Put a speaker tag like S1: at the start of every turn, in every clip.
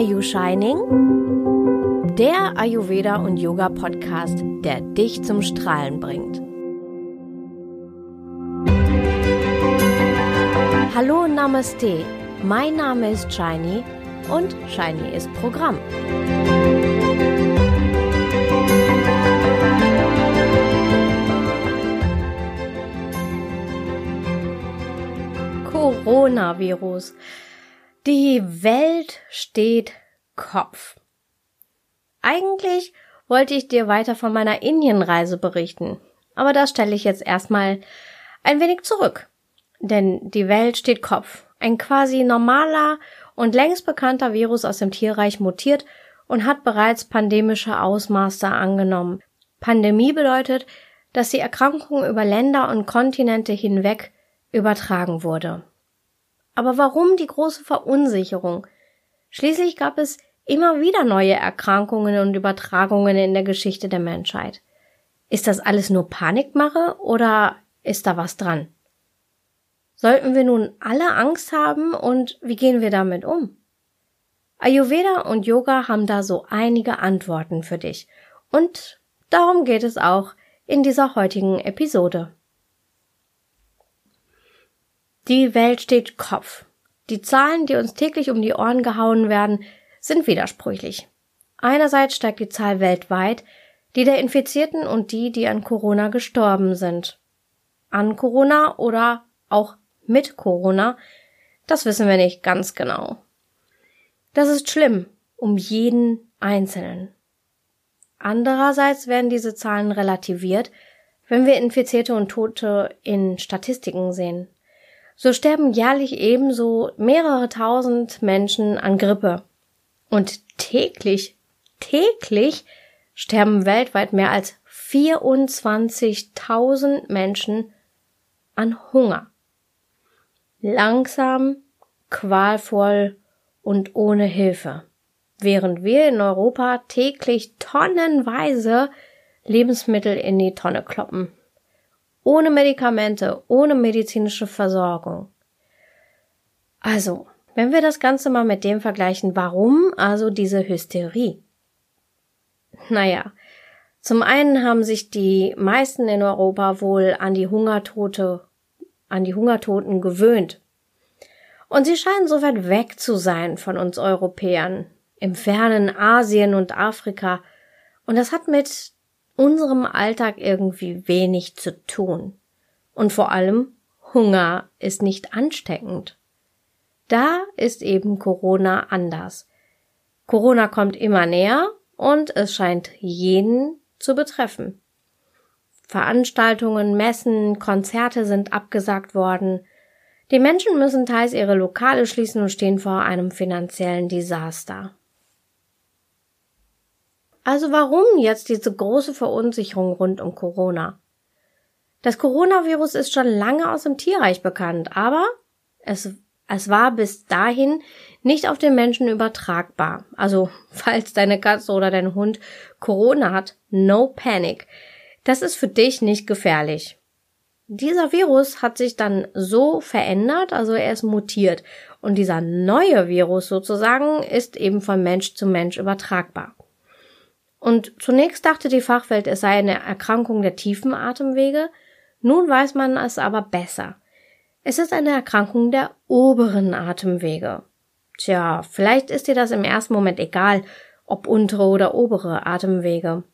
S1: Are You Shining? Der Ayurveda und Yoga Podcast, der dich zum Strahlen bringt. Hallo Namaste, mein Name ist Shiny und Shiny ist Programm. Coronavirus. Die Welt steht Kopf. Eigentlich wollte ich dir weiter von meiner Indienreise berichten, aber das stelle ich jetzt erstmal ein wenig zurück. Denn die Welt steht Kopf. Ein quasi normaler und längst bekannter Virus aus dem Tierreich mutiert und hat bereits pandemische Ausmaße angenommen. Pandemie bedeutet, dass die Erkrankung über Länder und Kontinente hinweg übertragen wurde. Aber warum die große Verunsicherung? Schließlich gab es immer wieder neue Erkrankungen und Übertragungen in der Geschichte der Menschheit. Ist das alles nur Panikmache oder ist da was dran? Sollten wir nun alle Angst haben und wie gehen wir damit um? Ayurveda und Yoga haben da so einige Antworten für dich und darum geht es auch in dieser heutigen Episode. Die Welt steht Kopf. Die Zahlen, die uns täglich um die Ohren gehauen werden, sind widersprüchlich. Einerseits steigt die Zahl weltweit, die der Infizierten und die, die an Corona gestorben sind. An Corona oder auch mit Corona, das wissen wir nicht ganz genau. Das ist schlimm, um jeden Einzelnen. Andererseits werden diese Zahlen relativiert, wenn wir Infizierte und Tote in Statistiken sehen so sterben jährlich ebenso mehrere tausend Menschen an Grippe. Und täglich, täglich sterben weltweit mehr als 24.000 Menschen an Hunger. Langsam, qualvoll und ohne Hilfe. Während wir in Europa täglich tonnenweise Lebensmittel in die Tonne kloppen ohne Medikamente, ohne medizinische Versorgung. Also, wenn wir das Ganze mal mit dem vergleichen, warum also diese Hysterie? Naja, zum einen haben sich die meisten in Europa wohl an die Hungertote, an die Hungertoten gewöhnt. Und sie scheinen so weit weg zu sein von uns Europäern, im fernen Asien und Afrika. Und das hat mit unserem Alltag irgendwie wenig zu tun. Und vor allem, Hunger ist nicht ansteckend. Da ist eben Corona anders. Corona kommt immer näher und es scheint jeden zu betreffen. Veranstaltungen, Messen, Konzerte sind abgesagt worden. Die Menschen müssen teils ihre Lokale schließen und stehen vor einem finanziellen Desaster. Also warum jetzt diese große Verunsicherung rund um Corona? Das Coronavirus ist schon lange aus dem Tierreich bekannt, aber es, es war bis dahin nicht auf den Menschen übertragbar. Also falls deine Katze oder dein Hund Corona hat, no panic. Das ist für dich nicht gefährlich. Dieser Virus hat sich dann so verändert, also er ist mutiert. Und dieser neue Virus sozusagen ist eben von Mensch zu Mensch übertragbar. Und zunächst dachte die Fachwelt, es sei eine Erkrankung der tiefen Atemwege, nun weiß man es aber besser. Es ist eine Erkrankung der oberen Atemwege. Tja, vielleicht ist dir das im ersten Moment egal, ob untere oder obere Atemwege.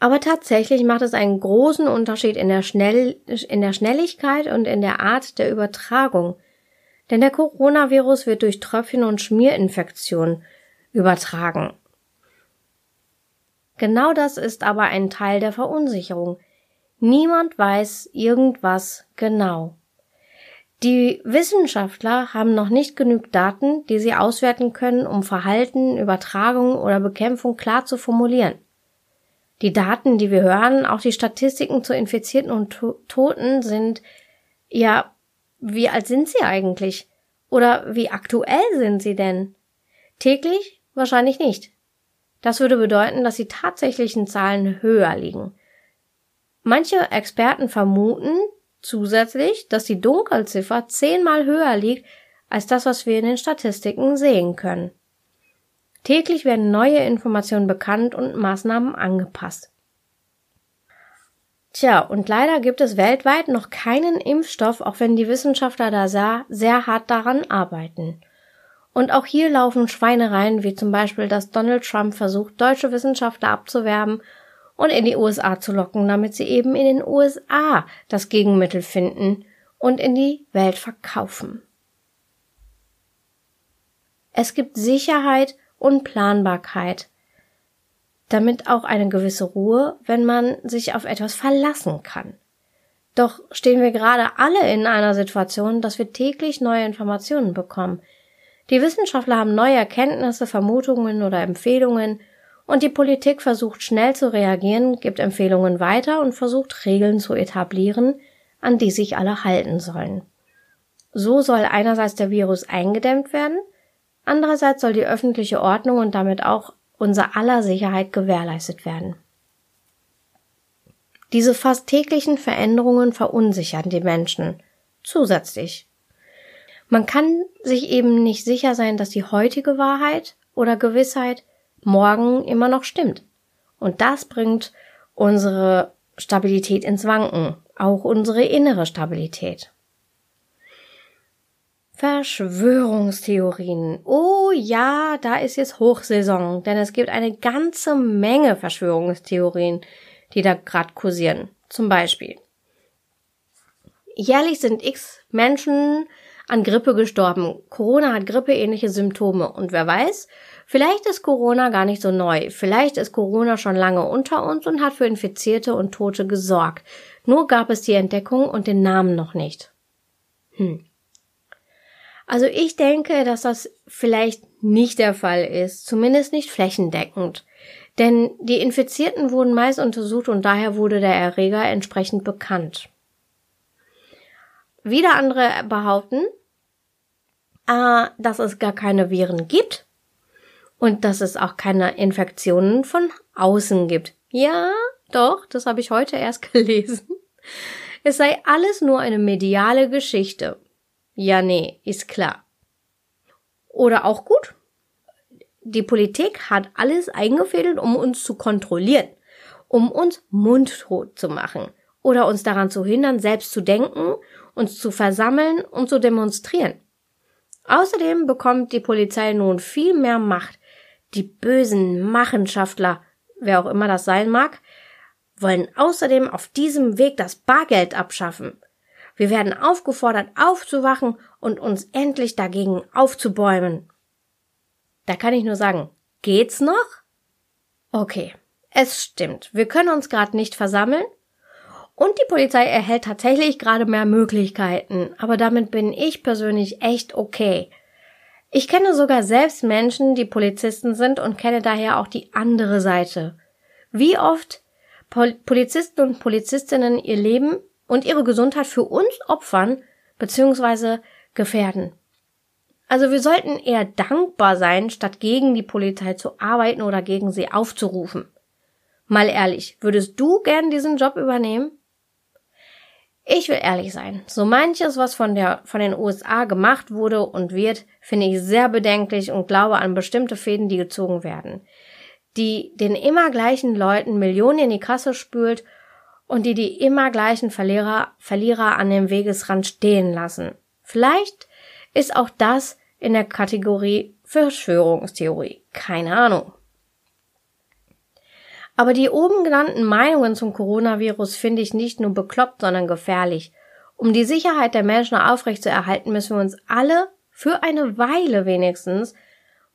S1: Aber tatsächlich macht es einen großen Unterschied in der, Schnell in der Schnelligkeit und in der Art der Übertragung. Denn der Coronavirus wird durch Tröpfchen- und Schmierinfektion übertragen. Genau das ist aber ein Teil der Verunsicherung. Niemand weiß irgendwas genau. Die Wissenschaftler haben noch nicht genug Daten, die sie auswerten können, um Verhalten, Übertragung oder Bekämpfung klar zu formulieren. Die Daten, die wir hören, auch die Statistiken zu Infizierten und Toten sind, ja, wie alt sind sie eigentlich? Oder wie aktuell sind sie denn? Täglich? Wahrscheinlich nicht. Das würde bedeuten, dass die tatsächlichen Zahlen höher liegen. Manche Experten vermuten zusätzlich, dass die Dunkelziffer zehnmal höher liegt als das, was wir in den Statistiken sehen können. Täglich werden neue Informationen bekannt und Maßnahmen angepasst. Tja, und leider gibt es weltweit noch keinen Impfstoff, auch wenn die Wissenschaftler da sehr, sehr hart daran arbeiten. Und auch hier laufen Schweinereien, wie zum Beispiel, dass Donald Trump versucht, deutsche Wissenschaftler abzuwerben und in die USA zu locken, damit sie eben in den USA das Gegenmittel finden und in die Welt verkaufen. Es gibt Sicherheit und Planbarkeit, damit auch eine gewisse Ruhe, wenn man sich auf etwas verlassen kann. Doch stehen wir gerade alle in einer Situation, dass wir täglich neue Informationen bekommen. Die Wissenschaftler haben neue Erkenntnisse, Vermutungen oder Empfehlungen und die Politik versucht schnell zu reagieren, gibt Empfehlungen weiter und versucht Regeln zu etablieren, an die sich alle halten sollen. So soll einerseits der Virus eingedämmt werden, andererseits soll die öffentliche Ordnung und damit auch unser aller Sicherheit gewährleistet werden. Diese fast täglichen Veränderungen verunsichern die Menschen zusätzlich. Man kann sich eben nicht sicher sein, dass die heutige Wahrheit oder Gewissheit morgen immer noch stimmt. Und das bringt unsere Stabilität ins Wanken, auch unsere innere Stabilität. Verschwörungstheorien. Oh ja, da ist jetzt Hochsaison, denn es gibt eine ganze Menge Verschwörungstheorien, die da gerade kursieren. Zum Beispiel. Jährlich sind x Menschen an Grippe gestorben. Corona hat grippeähnliche Symptome. Und wer weiß, vielleicht ist Corona gar nicht so neu. Vielleicht ist Corona schon lange unter uns und hat für Infizierte und Tote gesorgt. Nur gab es die Entdeckung und den Namen noch nicht. Hm. Also ich denke, dass das vielleicht nicht der Fall ist, zumindest nicht flächendeckend. Denn die Infizierten wurden meist untersucht und daher wurde der Erreger entsprechend bekannt. Wieder andere behaupten, äh, dass es gar keine Viren gibt und dass es auch keine Infektionen von außen gibt. Ja, doch, das habe ich heute erst gelesen. Es sei alles nur eine mediale Geschichte. Ja, nee, ist klar. Oder auch gut. Die Politik hat alles eingefädelt, um uns zu kontrollieren, um uns mundtot zu machen oder uns daran zu hindern, selbst zu denken, uns zu versammeln und zu demonstrieren. Außerdem bekommt die Polizei nun viel mehr Macht. Die bösen Machenschaftler, wer auch immer das sein mag, wollen außerdem auf diesem Weg das Bargeld abschaffen. Wir werden aufgefordert, aufzuwachen und uns endlich dagegen aufzubäumen. Da kann ich nur sagen, geht's noch? Okay, es stimmt. Wir können uns gerade nicht versammeln. Und die Polizei erhält tatsächlich gerade mehr Möglichkeiten. Aber damit bin ich persönlich echt okay. Ich kenne sogar selbst Menschen, die Polizisten sind und kenne daher auch die andere Seite. Wie oft Polizisten und Polizistinnen ihr Leben und ihre Gesundheit für uns opfern bzw. gefährden. Also wir sollten eher dankbar sein, statt gegen die Polizei zu arbeiten oder gegen sie aufzurufen. Mal ehrlich, würdest du gern diesen Job übernehmen? Ich will ehrlich sein. So manches, was von der, von den USA gemacht wurde und wird, finde ich sehr bedenklich und glaube an bestimmte Fäden, die gezogen werden. Die den immer gleichen Leuten Millionen in die Kasse spült und die die immer gleichen Verlierer, Verlierer an dem Wegesrand stehen lassen. Vielleicht ist auch das in der Kategorie Verschwörungstheorie. Keine Ahnung. Aber die oben genannten Meinungen zum Coronavirus finde ich nicht nur bekloppt, sondern gefährlich. Um die Sicherheit der Menschen aufrechtzuerhalten, müssen wir uns alle für eine Weile wenigstens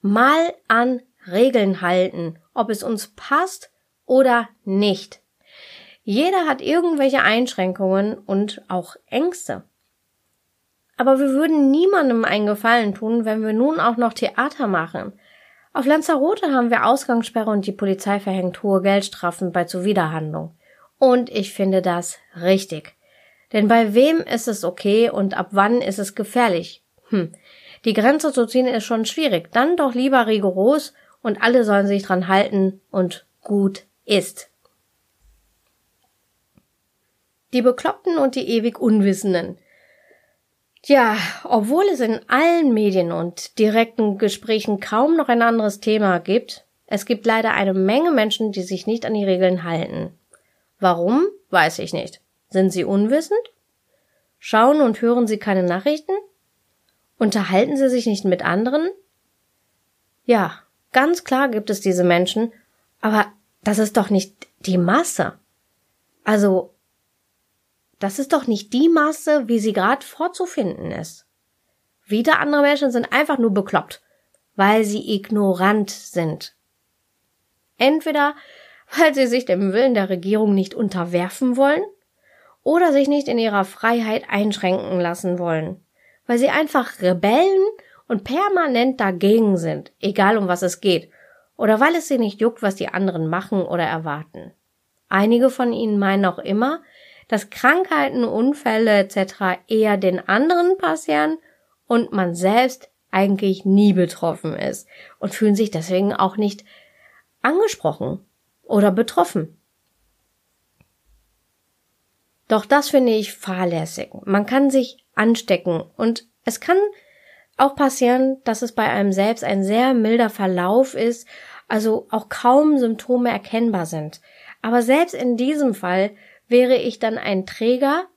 S1: mal an Regeln halten, ob es uns passt oder nicht. Jeder hat irgendwelche Einschränkungen und auch Ängste. Aber wir würden niemandem einen Gefallen tun, wenn wir nun auch noch Theater machen. Auf Lanzarote haben wir Ausgangssperre und die Polizei verhängt hohe Geldstrafen bei Zuwiderhandlung. Und ich finde das richtig. Denn bei wem ist es okay und ab wann ist es gefährlich? Hm. Die Grenze zu ziehen ist schon schwierig. Dann doch lieber rigoros und alle sollen sich dran halten und gut ist. Die Bekloppten und die ewig Unwissenden. Tja, obwohl es in allen Medien und direkten Gesprächen kaum noch ein anderes Thema gibt, es gibt leider eine Menge Menschen, die sich nicht an die Regeln halten. Warum, weiß ich nicht. Sind sie unwissend? Schauen und hören sie keine Nachrichten? Unterhalten sie sich nicht mit anderen? Ja, ganz klar gibt es diese Menschen, aber das ist doch nicht die Masse. Also das ist doch nicht die Masse, wie sie gerade vorzufinden ist. Wieder andere Menschen sind einfach nur bekloppt, weil sie ignorant sind. Entweder weil sie sich dem Willen der Regierung nicht unterwerfen wollen oder sich nicht in ihrer Freiheit einschränken lassen wollen, weil sie einfach Rebellen und permanent dagegen sind, egal um was es geht, oder weil es sie nicht juckt, was die anderen machen oder erwarten. Einige von ihnen meinen auch immer, dass Krankheiten, Unfälle etc. eher den anderen passieren und man selbst eigentlich nie betroffen ist und fühlen sich deswegen auch nicht angesprochen oder betroffen. Doch das finde ich fahrlässig. Man kann sich anstecken und es kann auch passieren, dass es bei einem selbst ein sehr milder Verlauf ist, also auch kaum Symptome erkennbar sind. Aber selbst in diesem Fall wäre ich dann ein Träger,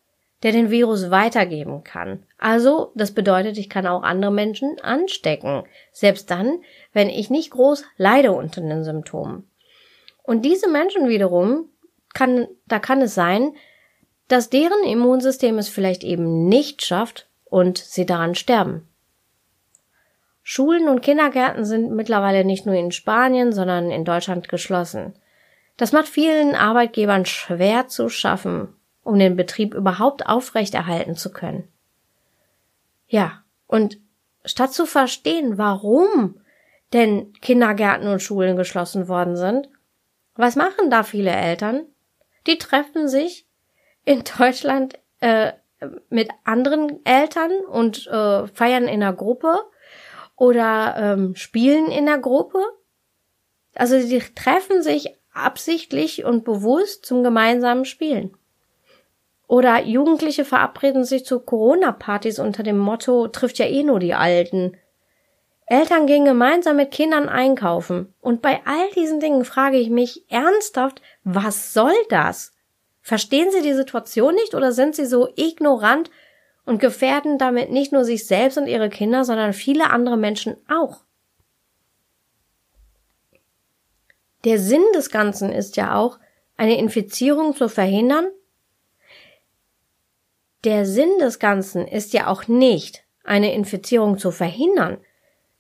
S1: der den Virus weitergeben kann. Also, das bedeutet, ich kann auch andere Menschen anstecken. Selbst dann, wenn ich nicht groß leide unter den Symptomen. Und diese Menschen wiederum kann, da kann es sein, dass deren Immunsystem es vielleicht eben nicht schafft und sie daran sterben. Schulen und Kindergärten sind mittlerweile nicht nur in Spanien, sondern in Deutschland geschlossen. Das macht vielen Arbeitgebern schwer zu schaffen, um den Betrieb überhaupt aufrechterhalten zu können. Ja, und statt zu verstehen, warum denn Kindergärten und Schulen geschlossen worden sind, was machen da viele Eltern? Die treffen sich in Deutschland äh, mit anderen Eltern und äh, feiern in der Gruppe oder ähm, spielen in der Gruppe. Also die treffen sich absichtlich und bewusst zum gemeinsamen Spielen. Oder Jugendliche verabreden sich zu Corona-Partys unter dem Motto, trifft ja eh nur die Alten. Eltern gehen gemeinsam mit Kindern einkaufen. Und bei all diesen Dingen frage ich mich ernsthaft, was soll das? Verstehen Sie die Situation nicht oder sind Sie so ignorant und gefährden damit nicht nur sich selbst und ihre Kinder, sondern viele andere Menschen auch? Der Sinn des Ganzen ist ja auch, eine Infizierung zu verhindern. Der Sinn des Ganzen ist ja auch nicht, eine Infizierung zu verhindern,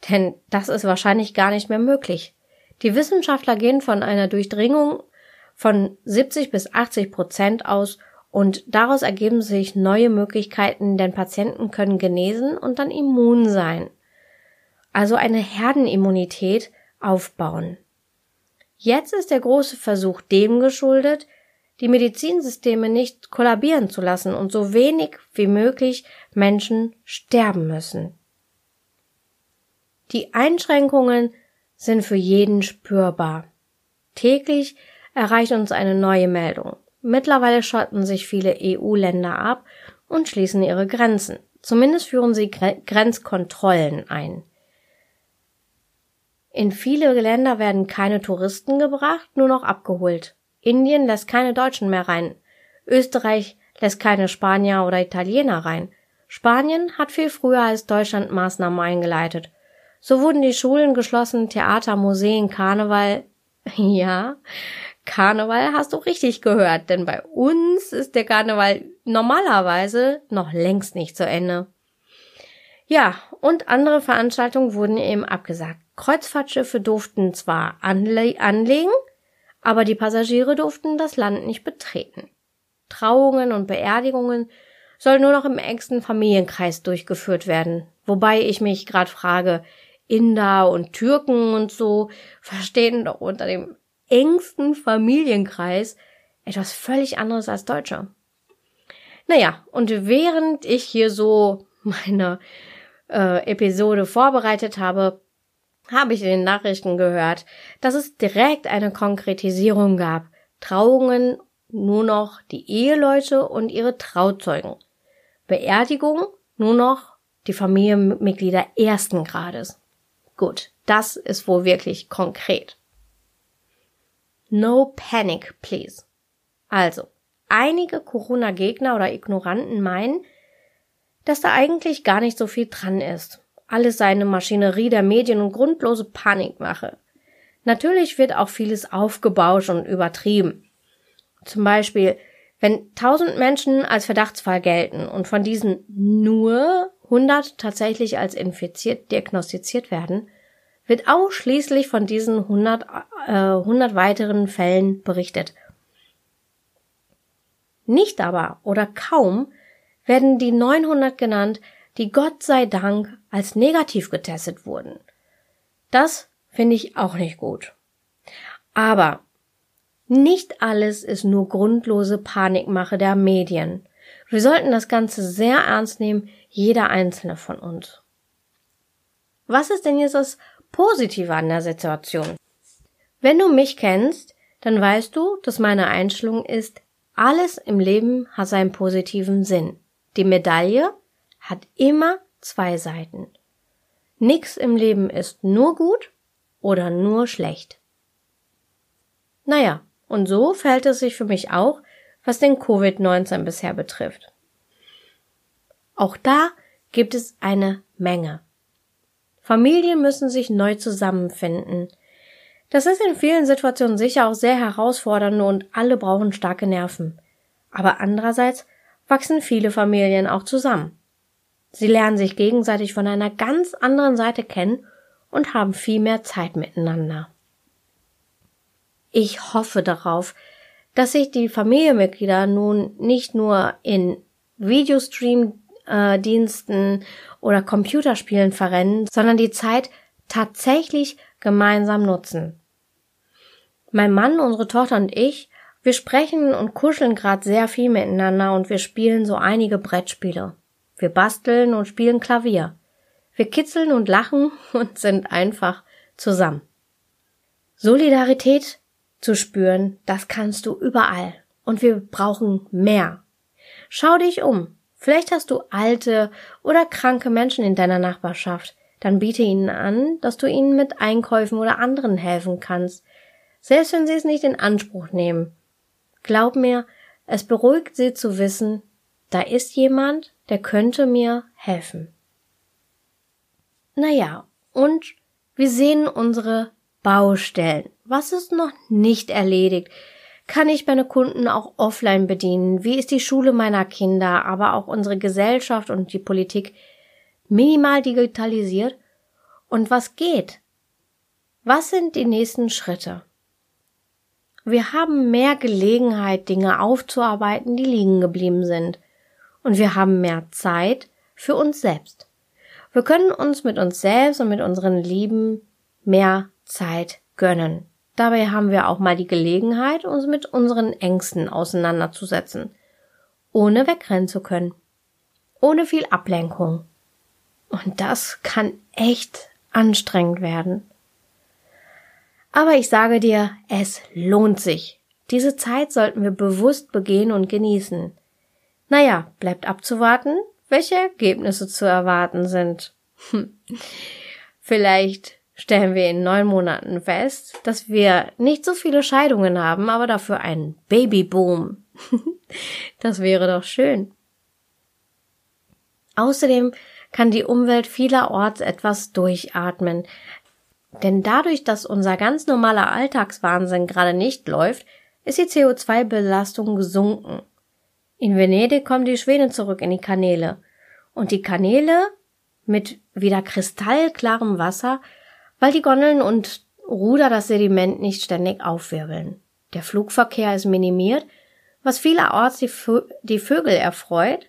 S1: denn das ist wahrscheinlich gar nicht mehr möglich. Die Wissenschaftler gehen von einer Durchdringung von 70 bis 80 Prozent aus und daraus ergeben sich neue Möglichkeiten, denn Patienten können genesen und dann immun sein. Also eine Herdenimmunität aufbauen. Jetzt ist der große Versuch dem geschuldet, die Medizinsysteme nicht kollabieren zu lassen und so wenig wie möglich Menschen sterben müssen. Die Einschränkungen sind für jeden spürbar. Täglich erreicht uns eine neue Meldung. Mittlerweile schotten sich viele EU-Länder ab und schließen ihre Grenzen. Zumindest führen sie Grenzkontrollen ein. In viele Länder werden keine Touristen gebracht, nur noch abgeholt. Indien lässt keine Deutschen mehr rein. Österreich lässt keine Spanier oder Italiener rein. Spanien hat viel früher als Deutschland Maßnahmen eingeleitet. So wurden die Schulen geschlossen, Theater, Museen, Karneval. Ja, Karneval hast du richtig gehört, denn bei uns ist der Karneval normalerweise noch längst nicht zu Ende. Ja, und andere Veranstaltungen wurden eben abgesagt. Kreuzfahrtschiffe durften zwar anle anlegen, aber die Passagiere durften das Land nicht betreten. Trauungen und Beerdigungen sollen nur noch im engsten Familienkreis durchgeführt werden. Wobei ich mich gerade frage, Inder und Türken und so verstehen doch unter dem engsten Familienkreis etwas völlig anderes als Deutsche. Naja, und während ich hier so meine äh, Episode vorbereitet habe, habe ich in den Nachrichten gehört, dass es direkt eine Konkretisierung gab. Trauungen nur noch die Eheleute und ihre Trauzeugen. Beerdigung nur noch die Familienmitglieder ersten Grades. Gut, das ist wohl wirklich konkret. No panic, please. Also, einige Corona-Gegner oder Ignoranten meinen, dass da eigentlich gar nicht so viel dran ist. Alles seine Maschinerie der Medien und grundlose Panikmache. Natürlich wird auch vieles aufgebauscht und übertrieben. Zum Beispiel, wenn tausend Menschen als Verdachtsfall gelten und von diesen nur 100 tatsächlich als infiziert diagnostiziert werden, wird ausschließlich von diesen 100, äh, 100 weiteren Fällen berichtet. Nicht aber oder kaum werden die 900 genannt, die Gott sei Dank als negativ getestet wurden. Das finde ich auch nicht gut. Aber nicht alles ist nur grundlose Panikmache der Medien. Wir sollten das Ganze sehr ernst nehmen, jeder einzelne von uns. Was ist denn jetzt das Positive an der Situation? Wenn du mich kennst, dann weißt du, dass meine Einstellung ist, alles im Leben hat seinen positiven Sinn. Die Medaille hat immer zwei Seiten. Nix im Leben ist nur gut oder nur schlecht. Naja, und so verhält es sich für mich auch, was den Covid-19 bisher betrifft. Auch da gibt es eine Menge. Familien müssen sich neu zusammenfinden. Das ist in vielen Situationen sicher auch sehr herausfordernd und alle brauchen starke Nerven. Aber andererseits wachsen viele Familien auch zusammen. Sie lernen sich gegenseitig von einer ganz anderen Seite kennen und haben viel mehr Zeit miteinander. Ich hoffe darauf, dass sich die Familienmitglieder nun nicht nur in Videostream-Diensten oder Computerspielen verrennen, sondern die Zeit tatsächlich gemeinsam nutzen. Mein Mann, unsere Tochter und ich wir sprechen und kuscheln gerade sehr viel miteinander und wir spielen so einige Brettspiele. Wir basteln und spielen Klavier. Wir kitzeln und lachen und sind einfach zusammen. Solidarität zu spüren, das kannst du überall. Und wir brauchen mehr. Schau dich um. Vielleicht hast du alte oder kranke Menschen in deiner Nachbarschaft. Dann biete ihnen an, dass du ihnen mit Einkäufen oder anderen helfen kannst. Selbst wenn sie es nicht in Anspruch nehmen. Glaub mir, es beruhigt sie zu wissen, da ist jemand, der könnte mir helfen. Naja, und wir sehen unsere Baustellen. Was ist noch nicht erledigt? Kann ich meine Kunden auch offline bedienen? Wie ist die Schule meiner Kinder, aber auch unsere Gesellschaft und die Politik minimal digitalisiert? Und was geht? Was sind die nächsten Schritte? Wir haben mehr Gelegenheit, Dinge aufzuarbeiten, die liegen geblieben sind. Und wir haben mehr Zeit für uns selbst. Wir können uns mit uns selbst und mit unseren Lieben mehr Zeit gönnen. Dabei haben wir auch mal die Gelegenheit, uns mit unseren Ängsten auseinanderzusetzen, ohne wegrennen zu können, ohne viel Ablenkung. Und das kann echt anstrengend werden. Aber ich sage dir, es lohnt sich. Diese Zeit sollten wir bewusst begehen und genießen. Naja, bleibt abzuwarten, welche Ergebnisse zu erwarten sind. Hm. Vielleicht stellen wir in neun Monaten fest, dass wir nicht so viele Scheidungen haben, aber dafür einen Babyboom. das wäre doch schön. Außerdem kann die Umwelt vielerorts etwas durchatmen, denn dadurch, dass unser ganz normaler Alltagswahnsinn gerade nicht läuft, ist die CO2-Belastung gesunken. In Venedig kommen die Schwäne zurück in die Kanäle. Und die Kanäle mit wieder kristallklarem Wasser, weil die Gondeln und Ruder das Sediment nicht ständig aufwirbeln. Der Flugverkehr ist minimiert, was vielerorts die, Vö die Vögel erfreut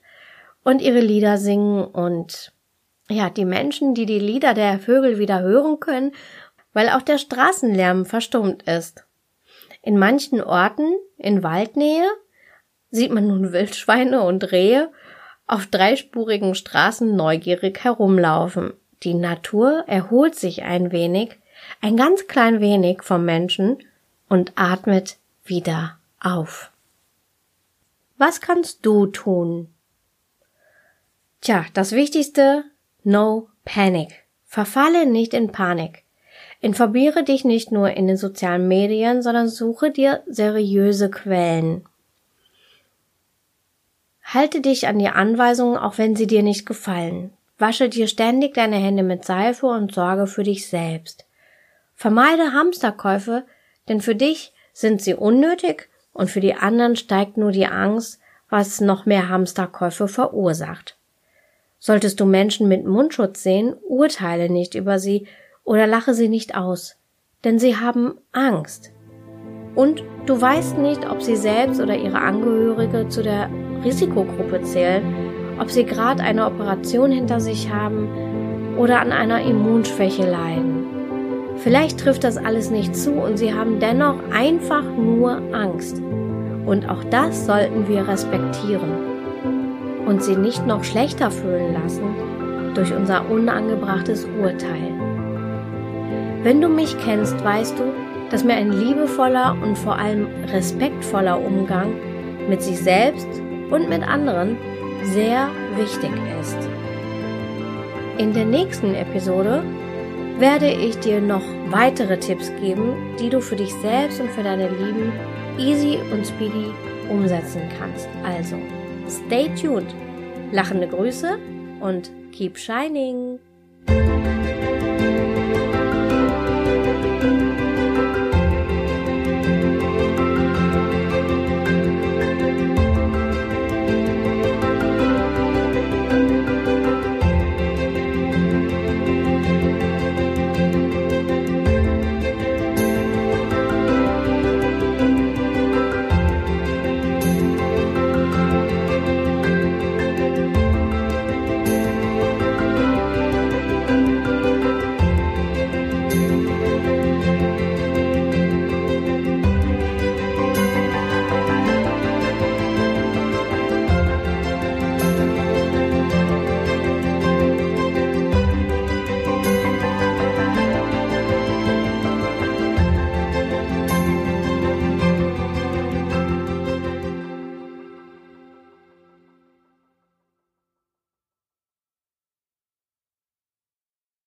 S1: und ihre Lieder singen und ja, die Menschen, die die Lieder der Vögel wieder hören können, weil auch der Straßenlärm verstummt ist. In manchen Orten in Waldnähe sieht man nun Wildschweine und Rehe auf dreispurigen Straßen neugierig herumlaufen. Die Natur erholt sich ein wenig, ein ganz klein wenig vom Menschen und atmet wieder auf. Was kannst du tun? Tja, das Wichtigste, no panic. Verfalle nicht in Panik. Informiere dich nicht nur in den sozialen Medien, sondern suche dir seriöse Quellen. Halte dich an die Anweisungen, auch wenn sie dir nicht gefallen. Wasche dir ständig deine Hände mit Seife und sorge für dich selbst. Vermeide Hamsterkäufe, denn für dich sind sie unnötig und für die anderen steigt nur die Angst, was noch mehr Hamsterkäufe verursacht. Solltest du Menschen mit Mundschutz sehen, urteile nicht über sie oder lache sie nicht aus, denn sie haben Angst. Und du weißt nicht, ob sie selbst oder ihre Angehörige zu der Risikogruppe zählen, ob sie gerade eine Operation hinter sich haben oder an einer Immunschwäche leiden. Vielleicht trifft das alles nicht zu und sie haben dennoch einfach nur Angst. Und auch das sollten wir respektieren und sie nicht noch schlechter fühlen lassen durch unser unangebrachtes Urteil. Wenn du mich kennst, weißt du, dass mir ein liebevoller und vor allem respektvoller Umgang mit sich selbst und mit anderen sehr wichtig ist. In der nächsten Episode werde ich dir noch weitere Tipps geben, die du für dich selbst und für deine Lieben easy und speedy umsetzen kannst. Also, stay tuned. Lachende Grüße und keep shining.